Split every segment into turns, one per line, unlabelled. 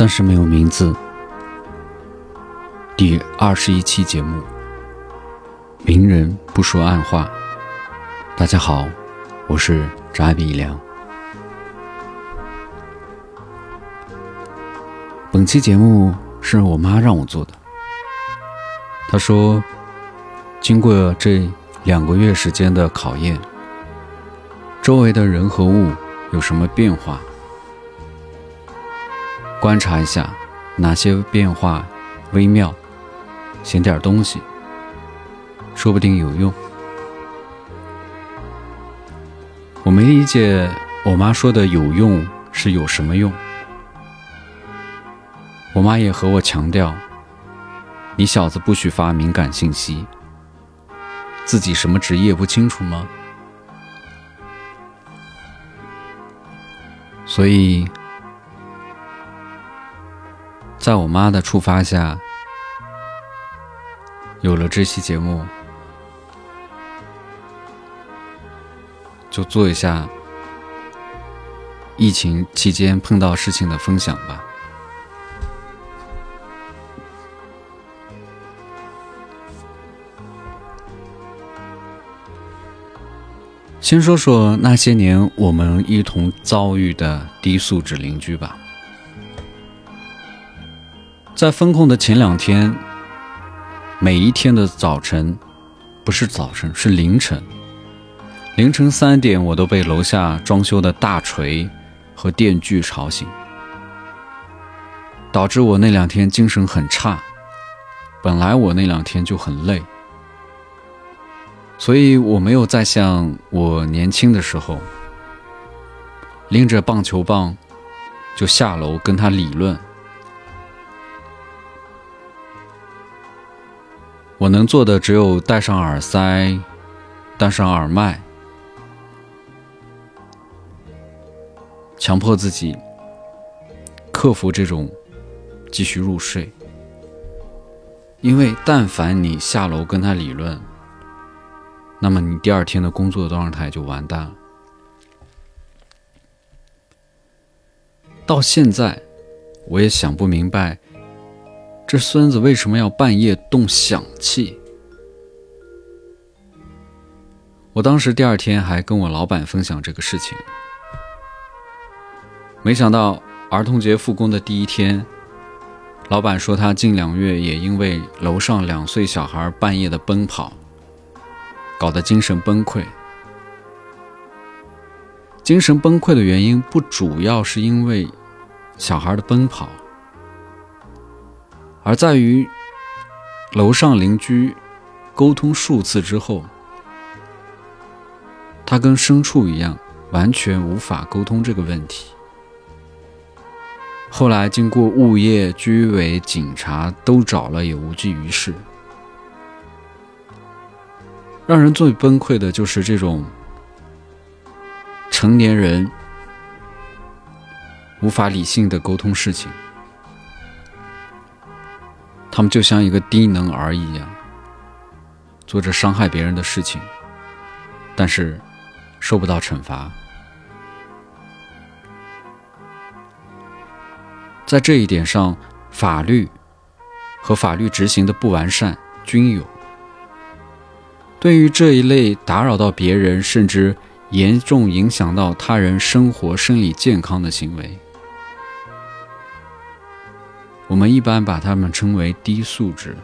暂时没有名字。第二十一期节目，明人不说暗话。大家好，我是翟比良。本期节目是我妈让我做的。她说，经过这两个月时间的考验，周围的人和物有什么变化？观察一下哪些变化微妙，写点东西，说不定有用。我没理解我妈说的有用是有什么用。我妈也和我强调：“你小子不许发敏感信息，自己什么职业不清楚吗？”所以。在我妈的触发下，有了这期节目，就做一下疫情期间碰到事情的分享吧。先说说那些年我们一同遭遇的低素质邻居吧。在封控的前两天，每一天的早晨，不是早晨，是凌晨，凌晨三点，我都被楼下装修的大锤和电锯吵醒，导致我那两天精神很差。本来我那两天就很累，所以我没有再像我年轻的时候，拎着棒球棒就下楼跟他理论。我能做的只有戴上耳塞，戴上耳麦，强迫自己克服这种继续入睡。因为但凡你下楼跟他理论，那么你第二天的工作状态就完蛋了。到现在，我也想不明白。这孙子为什么要半夜动响器？我当时第二天还跟我老板分享这个事情，没想到儿童节复工的第一天，老板说他近两月也因为楼上两岁小孩半夜的奔跑，搞得精神崩溃。精神崩溃的原因不主要是因为小孩的奔跑。而在于楼上邻居沟通数次之后，他跟牲畜一样，完全无法沟通这个问题。后来经过物业、居委、警察都找了，也无济于事。让人最崩溃的就是这种成年人无法理性的沟通事情。他们就像一个低能儿一样，做着伤害别人的事情，但是受不到惩罚。在这一点上，法律和法律执行的不完善均有。对于这一类打扰到别人，甚至严重影响到他人生活、生理健康的行为。我们一般把他们称为低素质。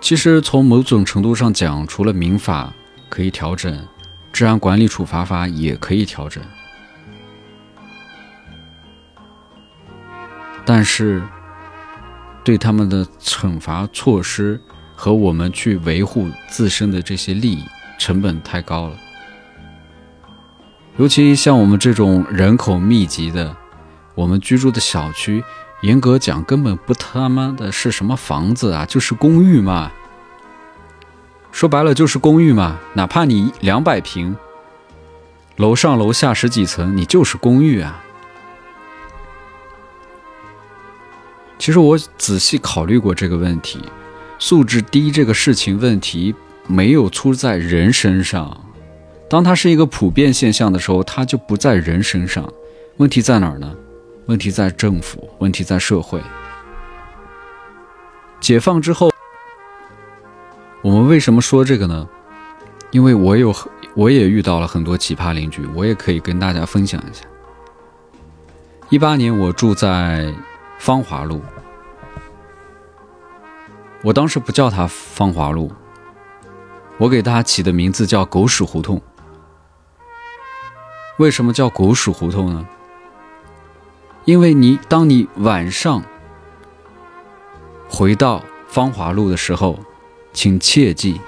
其实从某种程度上讲，除了民法可以调整，治安管理处罚法也可以调整。但是，对他们的惩罚措施和我们去维护自身的这些利益，成本太高了。尤其像我们这种人口密集的。我们居住的小区，严格讲根本不他妈的是什么房子啊，就是公寓嘛。说白了就是公寓嘛，哪怕你两百平，楼上楼下十几层，你就是公寓啊。其实我仔细考虑过这个问题，素质低这个事情问题没有出在人身上，当它是一个普遍现象的时候，它就不在人身上。问题在哪儿呢？问题在政府，问题在社会。解放之后，我们为什么说这个呢？因为我有，我也遇到了很多奇葩邻居，我也可以跟大家分享一下。一八年，我住在芳华路，我当时不叫它芳华路，我给它起的名字叫狗屎胡同。为什么叫狗屎胡同呢？因为你当你晚上回到芳华路的时候，请切记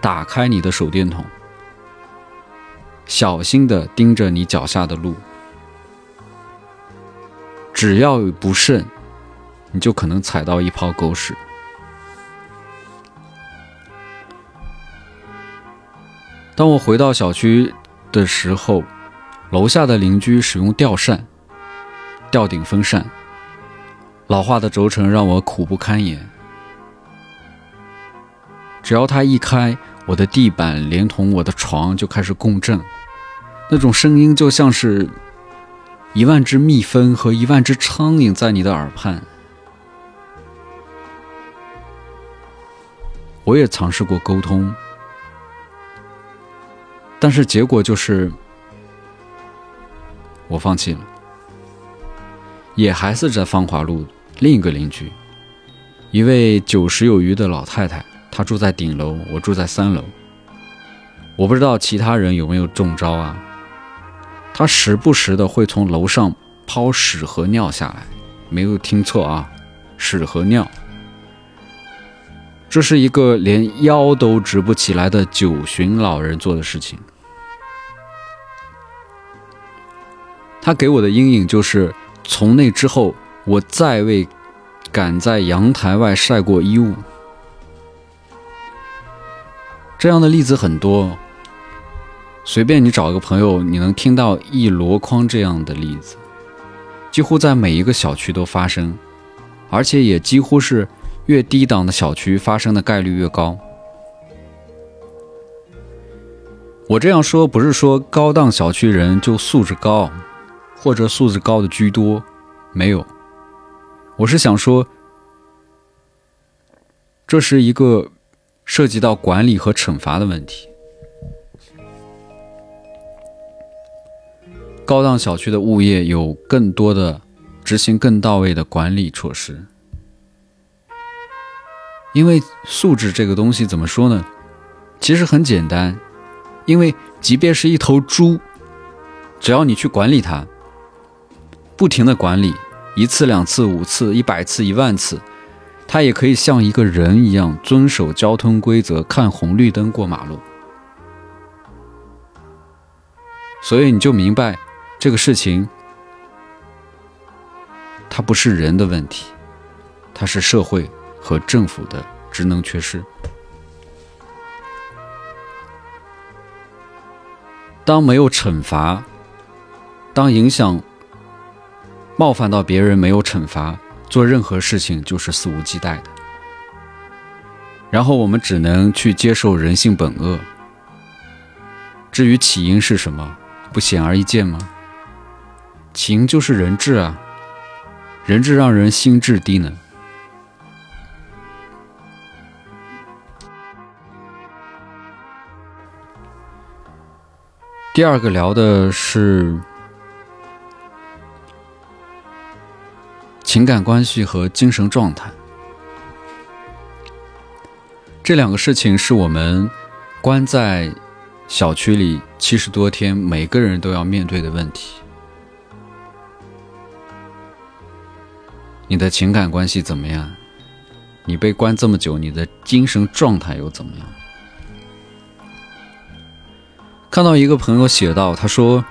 打开你的手电筒，小心的盯着你脚下的路。只要不慎，你就可能踩到一泡狗屎。当我回到小区的时候。楼下的邻居使用吊扇，吊顶风扇，老化的轴承让我苦不堪言。只要它一开，我的地板连同我的床就开始共振，那种声音就像是一万只蜜蜂和一万只苍蝇在你的耳畔。我也尝试过沟通，但是结果就是。我放弃了，也还是在芳华路另一个邻居，一位九十有余的老太太，她住在顶楼，我住在三楼。我不知道其他人有没有中招啊？她时不时的会从楼上抛屎和尿下来，没有听错啊，屎和尿。这是一个连腰都直不起来的九旬老人做的事情。他给我的阴影就是，从那之后，我再未敢在阳台外晒过衣物。这样的例子很多，随便你找个朋友，你能听到一箩筐这样的例子，几乎在每一个小区都发生，而且也几乎是越低档的小区发生的概率越高。我这样说不是说高档小区人就素质高。或者素质高的居多，没有。我是想说，这是一个涉及到管理和惩罚的问题。高档小区的物业有更多的执行更到位的管理措施，因为素质这个东西怎么说呢？其实很简单，因为即便是一头猪，只要你去管理它。不停的管理，一次、两次、五次、一百次、一万次，他也可以像一个人一样遵守交通规则，看红绿灯过马路。所以你就明白，这个事情，它不是人的问题，它是社会和政府的职能缺失。当没有惩罚，当影响。冒犯到别人没有惩罚，做任何事情就是肆无忌惮的。然后我们只能去接受人性本恶。至于起因是什么，不显而易见吗？起因就是人质啊，人质让人心智低能。第二个聊的是。情感关系和精神状态，这两个事情是我们关在小区里七十多天，每个人都要面对的问题。你的情感关系怎么样？你被关这么久，你的精神状态又怎么样？看到一个朋友写道：“他说，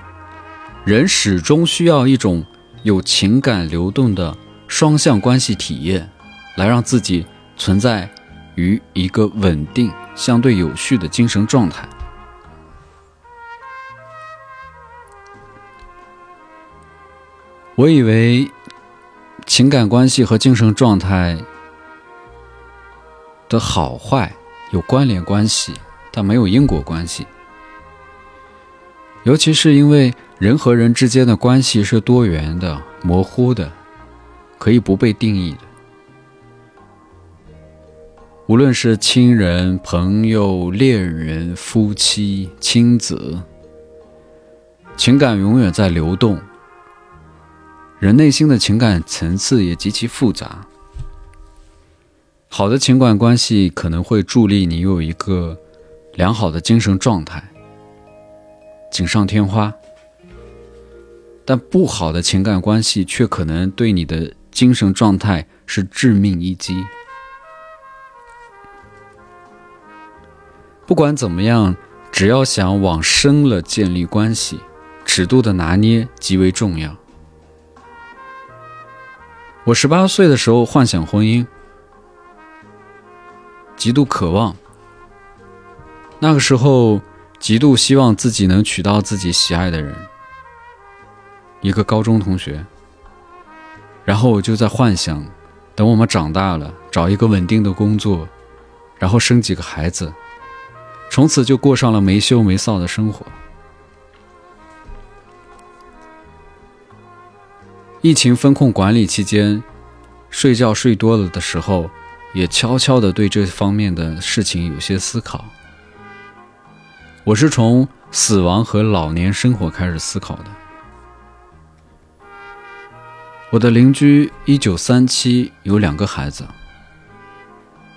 人始终需要一种有情感流动的。”双向关系体验，来让自己存在于一个稳定、相对有序的精神状态。我以为情感关系和精神状态的好坏有关联关系，但没有因果关系。尤其是因为人和人之间的关系是多元的、模糊的，可以不被定义的。无论是亲人、朋友、恋人、夫妻、亲子，情感永远在流动。人内心的情感层次也极其复杂。好的情感关系可能会助力你有一个良好的精神状态，锦上添花。但不好的情感关系却可能对你的精神状态是致命一击。不管怎么样，只要想往深了建立关系，尺度的拿捏极为重要。我十八岁的时候幻想婚姻，极度渴望。那个时候，极度希望自己能娶到自己喜爱的人，一个高中同学。然后我就在幻想，等我们长大了，找一个稳定的工作，然后生几个孩子。从此就过上了没羞没臊的生活。疫情风控管理期间，睡觉睡多了的时候，也悄悄的对这方面的事情有些思考。我是从死亡和老年生活开始思考的。我的邻居一九三七有两个孩子，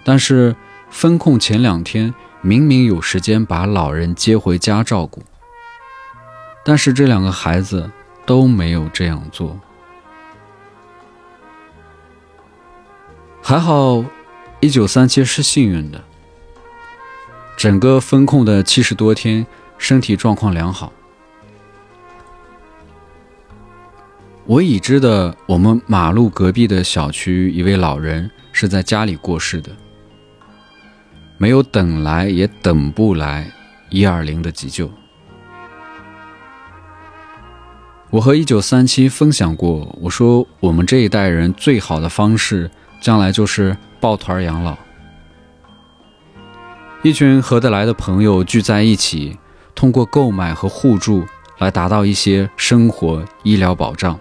但是分控前两天。明明有时间把老人接回家照顾，但是这两个孩子都没有这样做。还好，一九三七是幸运的，整个封控的七十多天，身体状况良好。我已知的，我们马路隔壁的小区一位老人是在家里过世的。没有等来，也等不来一二零的急救。我和一九三七分享过，我说我们这一代人最好的方式，将来就是抱团养老，一群合得来的朋友聚在一起，通过购买和互助来达到一些生活医疗保障。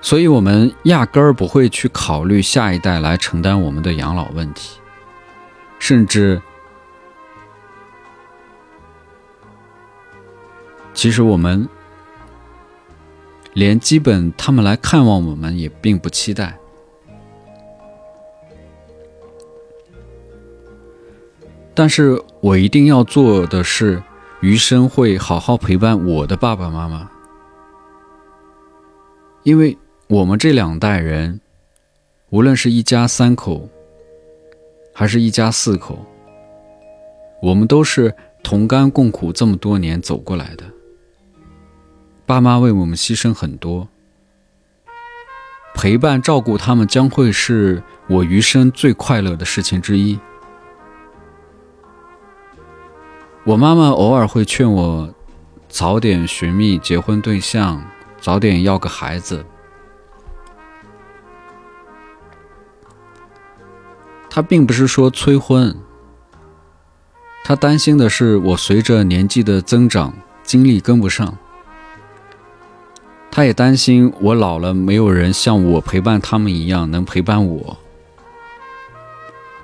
所以，我们压根儿不会去考虑下一代来承担我们的养老问题，甚至，其实我们连基本他们来看望我们也并不期待。但是我一定要做的是，余生会好好陪伴我的爸爸妈妈，因为。我们这两代人，无论是一家三口，还是一家四口，我们都是同甘共苦这么多年走过来的。爸妈为我们牺牲很多，陪伴照顾他们将会是我余生最快乐的事情之一。我妈妈偶尔会劝我，早点寻觅结婚对象，早点要个孩子。他并不是说催婚，他担心的是我随着年纪的增长，精力跟不上。他也担心我老了，没有人像我陪伴他们一样能陪伴我。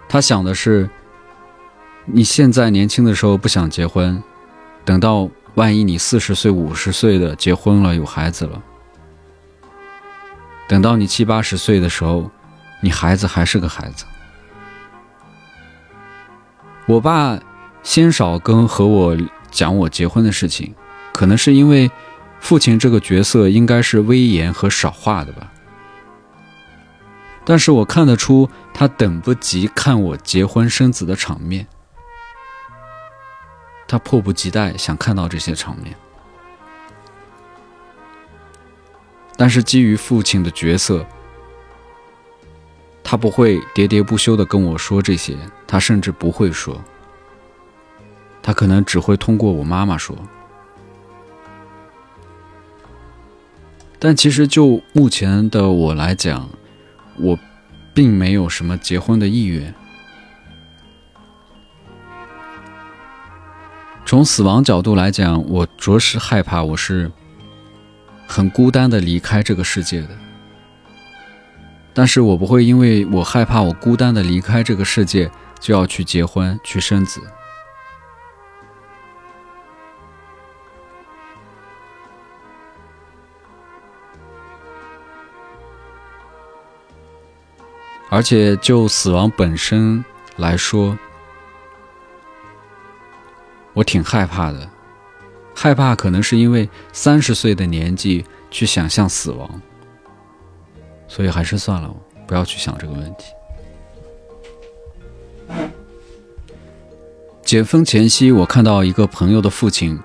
他想的是，你现在年轻的时候不想结婚，等到万一你四十岁、五十岁的结婚了，有孩子了，等到你七八十岁的时候，你孩子还是个孩子。我爸鲜少跟和我讲我结婚的事情，可能是因为父亲这个角色应该是威严和少话的吧。但是我看得出他等不及看我结婚生子的场面，他迫不及待想看到这些场面。但是基于父亲的角色。他不会喋喋不休地跟我说这些，他甚至不会说，他可能只会通过我妈妈说。但其实就目前的我来讲，我并没有什么结婚的意愿。从死亡角度来讲，我着实害怕，我是很孤单的离开这个世界的。但是我不会因为我害怕我孤单的离开这个世界，就要去结婚去生子。而且就死亡本身来说，我挺害怕的，害怕可能是因为三十岁的年纪去想象死亡，所以还是算了，不要去想这个问题。解封前夕，我看到一个朋友的父亲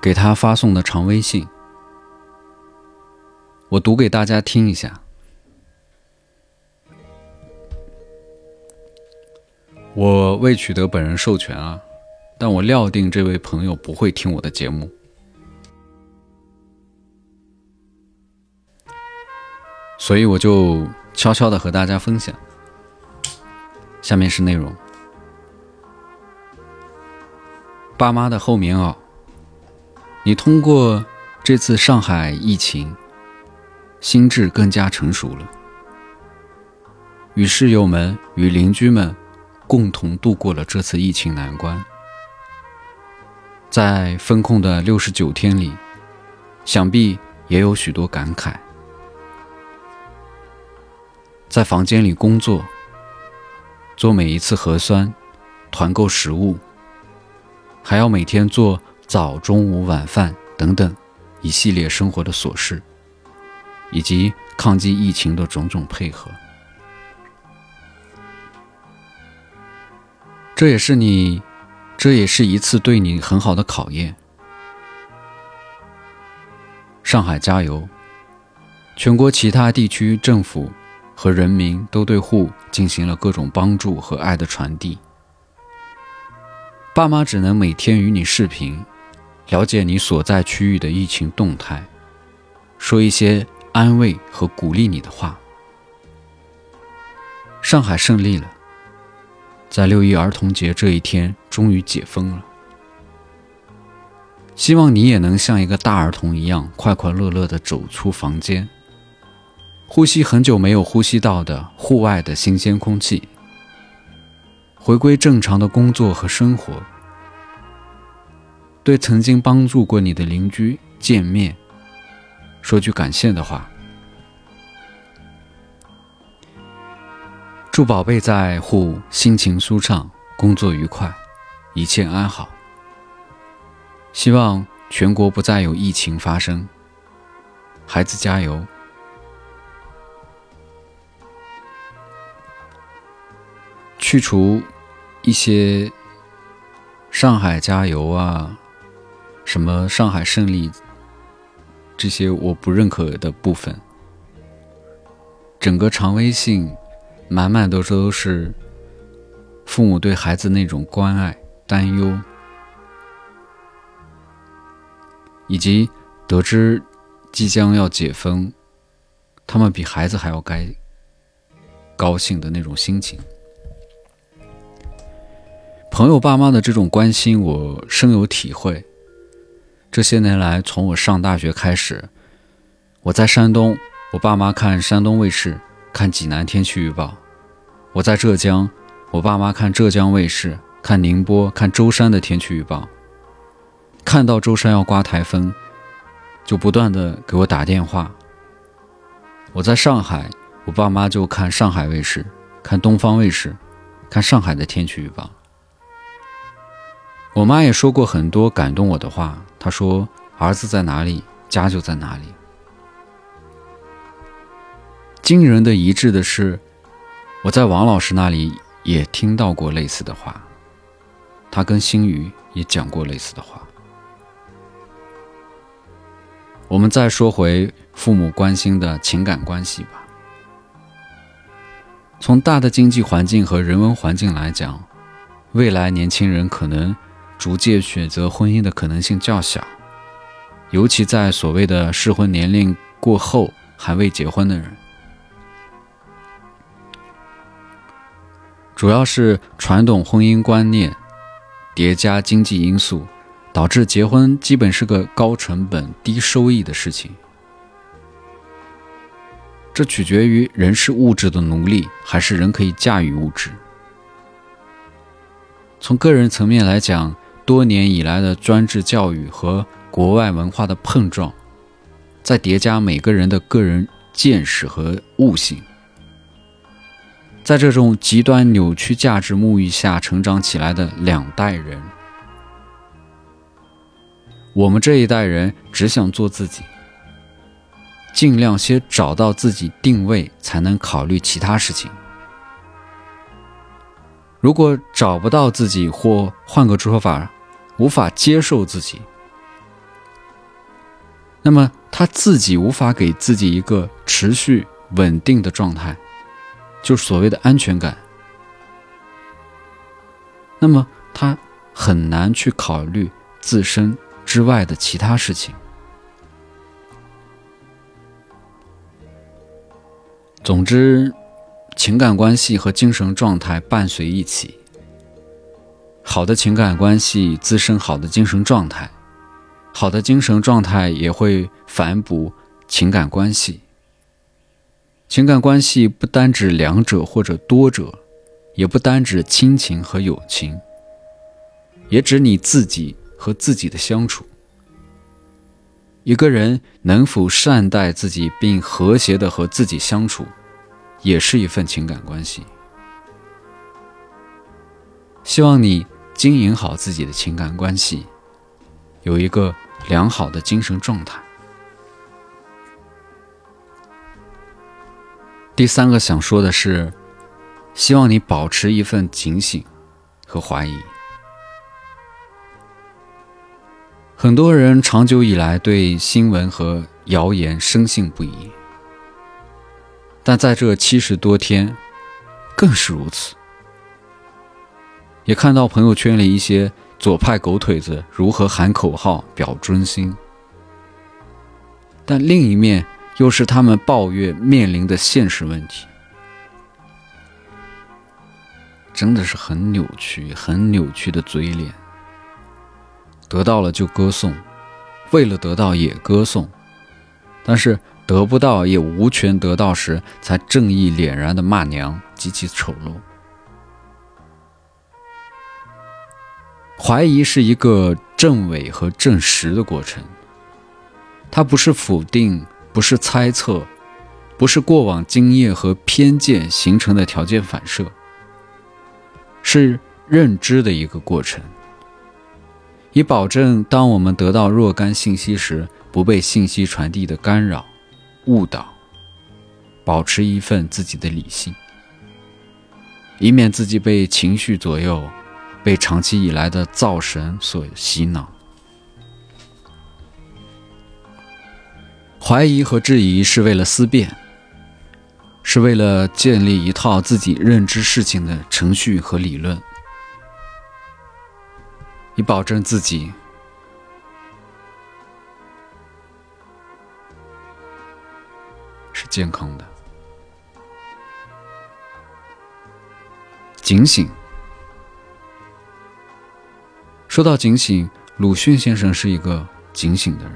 给他发送的长微信，我读给大家听一下。我未取得本人授权啊，但我料定这位朋友不会听我的节目，所以我就悄悄的和大家分享。下面是内容：爸妈的厚棉袄，你通过这次上海疫情，心智更加成熟了，与室友们与邻居们。共同度过了这次疫情难关，在封控的六十九天里，想必也有许多感慨。在房间里工作，做每一次核酸，团购食物，还要每天做早、中午、晚饭等等一系列生活的琐事，以及抗击疫情的种种配合。这也是你，这也是一次对你很好的考验。上海加油！全国其他地区政府和人民都对户进行了各种帮助和爱的传递。爸妈只能每天与你视频，了解你所在区域的疫情动态，说一些安慰和鼓励你的话。上海胜利了。在六一儿童节这一天，终于解封了。希望你也能像一个大儿童一样，快快乐乐地走出房间，呼吸很久没有呼吸到的户外的新鲜空气，回归正常的工作和生活，对曾经帮助过你的邻居见面，说句感谢的话。祝宝贝在沪心情舒畅，工作愉快，一切安好。希望全国不再有疫情发生。孩子加油！去除一些上海加油啊，什么上海胜利这些我不认可的部分。整个长微信。满满都都是父母对孩子那种关爱、担忧，以及得知即将要解封，他们比孩子还要该高兴的那种心情。朋友、爸妈的这种关心，我深有体会。这些年来，从我上大学开始，我在山东，我爸妈看山东卫视。看济南天气预报，我在浙江，我爸妈看浙江卫视，看宁波，看舟山的天气预报。看到舟山要刮台风，就不断的给我打电话。我在上海，我爸妈就看上海卫视，看东方卫视，看上海的天气预报。我妈也说过很多感动我的话，她说：“儿子在哪里，家就在哪里。”惊人的一致的是，我在王老师那里也听到过类似的话，他跟星宇也讲过类似的话。我们再说回父母关心的情感关系吧。从大的经济环境和人文环境来讲，未来年轻人可能逐渐选择婚姻的可能性较小，尤其在所谓的适婚年龄过后还未结婚的人。主要是传统婚姻观念叠加经济因素，导致结婚基本是个高成本、低收益的事情。这取决于人是物质的奴隶，还是人可以驾驭物质。从个人层面来讲，多年以来的专制教育和国外文化的碰撞，再叠加每个人的个人见识和悟性，在这种极端扭曲价值沐浴下成长起来的两代人，我们这一代人只想做自己。尽量先找到自己定位，才能考虑其他事情。如果找不到自己，或换个说法，无法接受自己，那么他自己无法给自己一个持续稳定的状态，就是所谓的安全感。那么他很难去考虑自身之外的其他事情。总之，情感关系和精神状态伴随一起。好的情感关系滋生好的精神状态，好的精神状态也会反哺情感关系。情感关系不单指两者或者多者，也不单指亲情和友情，也指你自己和自己的相处。一个人能否善待自己，并和谐的和自己相处？也是一份情感关系。希望你经营好自己的情感关系，有一个良好的精神状态。第三个想说的是，希望你保持一份警醒和怀疑。很多人长久以来对新闻和谣言深信不疑。但在这七十多天，更是如此。也看到朋友圈里一些左派狗腿子如何喊口号表忠心，但另一面又是他们抱怨面临的现实问题，真的是很扭曲、很扭曲的嘴脸。得到了就歌颂，为了得到也歌颂，但是。得不到也无权得到时，才正义凛然的骂娘，极其丑陋。怀疑是一个证伪和证实的过程，它不是否定，不是猜测，不是过往经验和偏见形成的条件反射，是认知的一个过程，以保证当我们得到若干信息时，不被信息传递的干扰。误导，保持一份自己的理性，以免自己被情绪左右，被长期以来的造神所洗脑。怀疑和质疑是为了思辨，是为了建立一套自己认知事情的程序和理论，以保证自己。是健康的。警醒。说到警醒，鲁迅先生是一个警醒的人，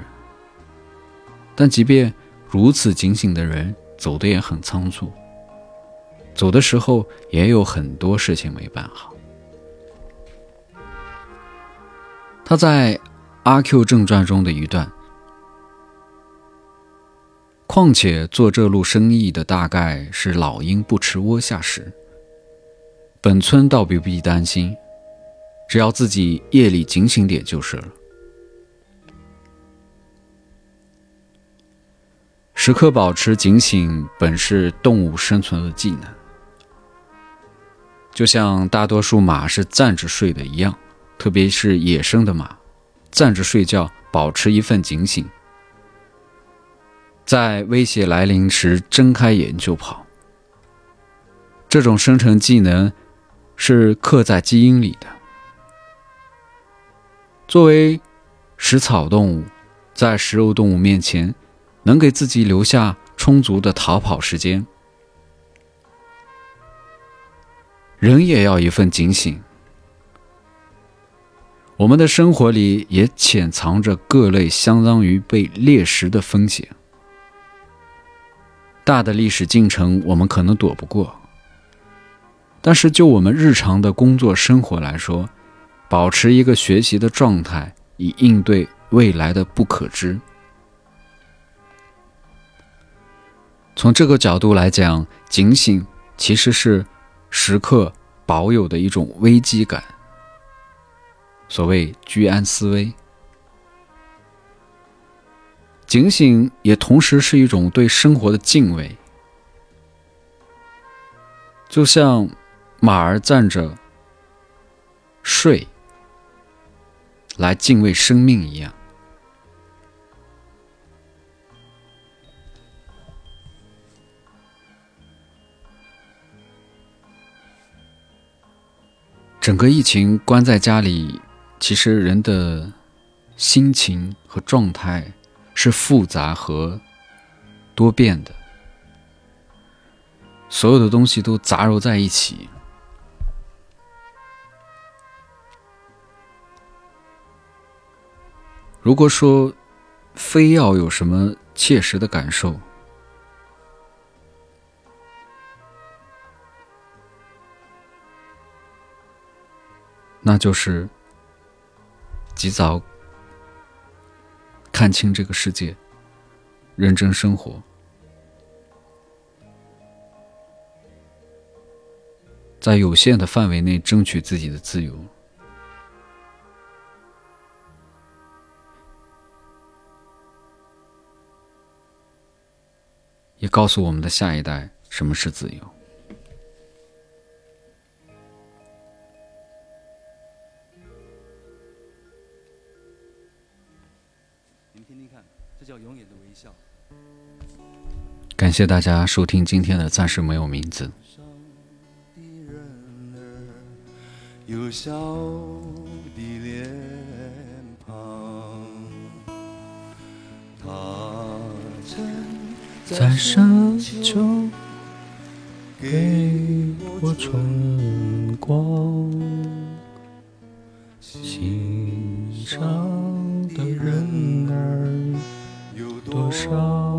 但即便如此警醒的人，走的也很仓促，走的时候也有很多事情没办好。他在《阿 Q 正传》中的一段。况且做这路生意的大概是老鹰不吃窝下食。本村倒不必担心，只要自己夜里警醒点就是了。时刻保持警醒，本是动物生存的技能，就像大多数马是站着睡的一样，特别是野生的马，站着睡觉，保持一份警醒。在威胁来临时，睁开眼就跑。这种生成技能是刻在基因里的。作为食草动物，在食肉动物面前，能给自己留下充足的逃跑时间。人也要一份警醒。我们的生活里也潜藏着各类相当于被猎食的风险。大的历史进程我们可能躲不过，但是就我们日常的工作生活来说，保持一个学习的状态，以应对未来的不可知。从这个角度来讲，警醒其实是时刻保有的一种危机感。所谓居安思危，警醒也同时是一种对生活的敬畏。就像马儿站着睡来敬畏生命一样。整个疫情关在家里，其实人的心情和状态是复杂和多变的，所有的东西都杂糅在一起。如果说非要有什么切实的感受，那就是及早看清这个世界，认真生活，在有限的范围内争取自己的自由，也告诉我们的下一代什么是自由。
您听听看，这叫永远的微笑。
感谢大家收听今天的《暂时没有名字》。有笑的脸庞，在深秋给我春光，心上的人儿有多少？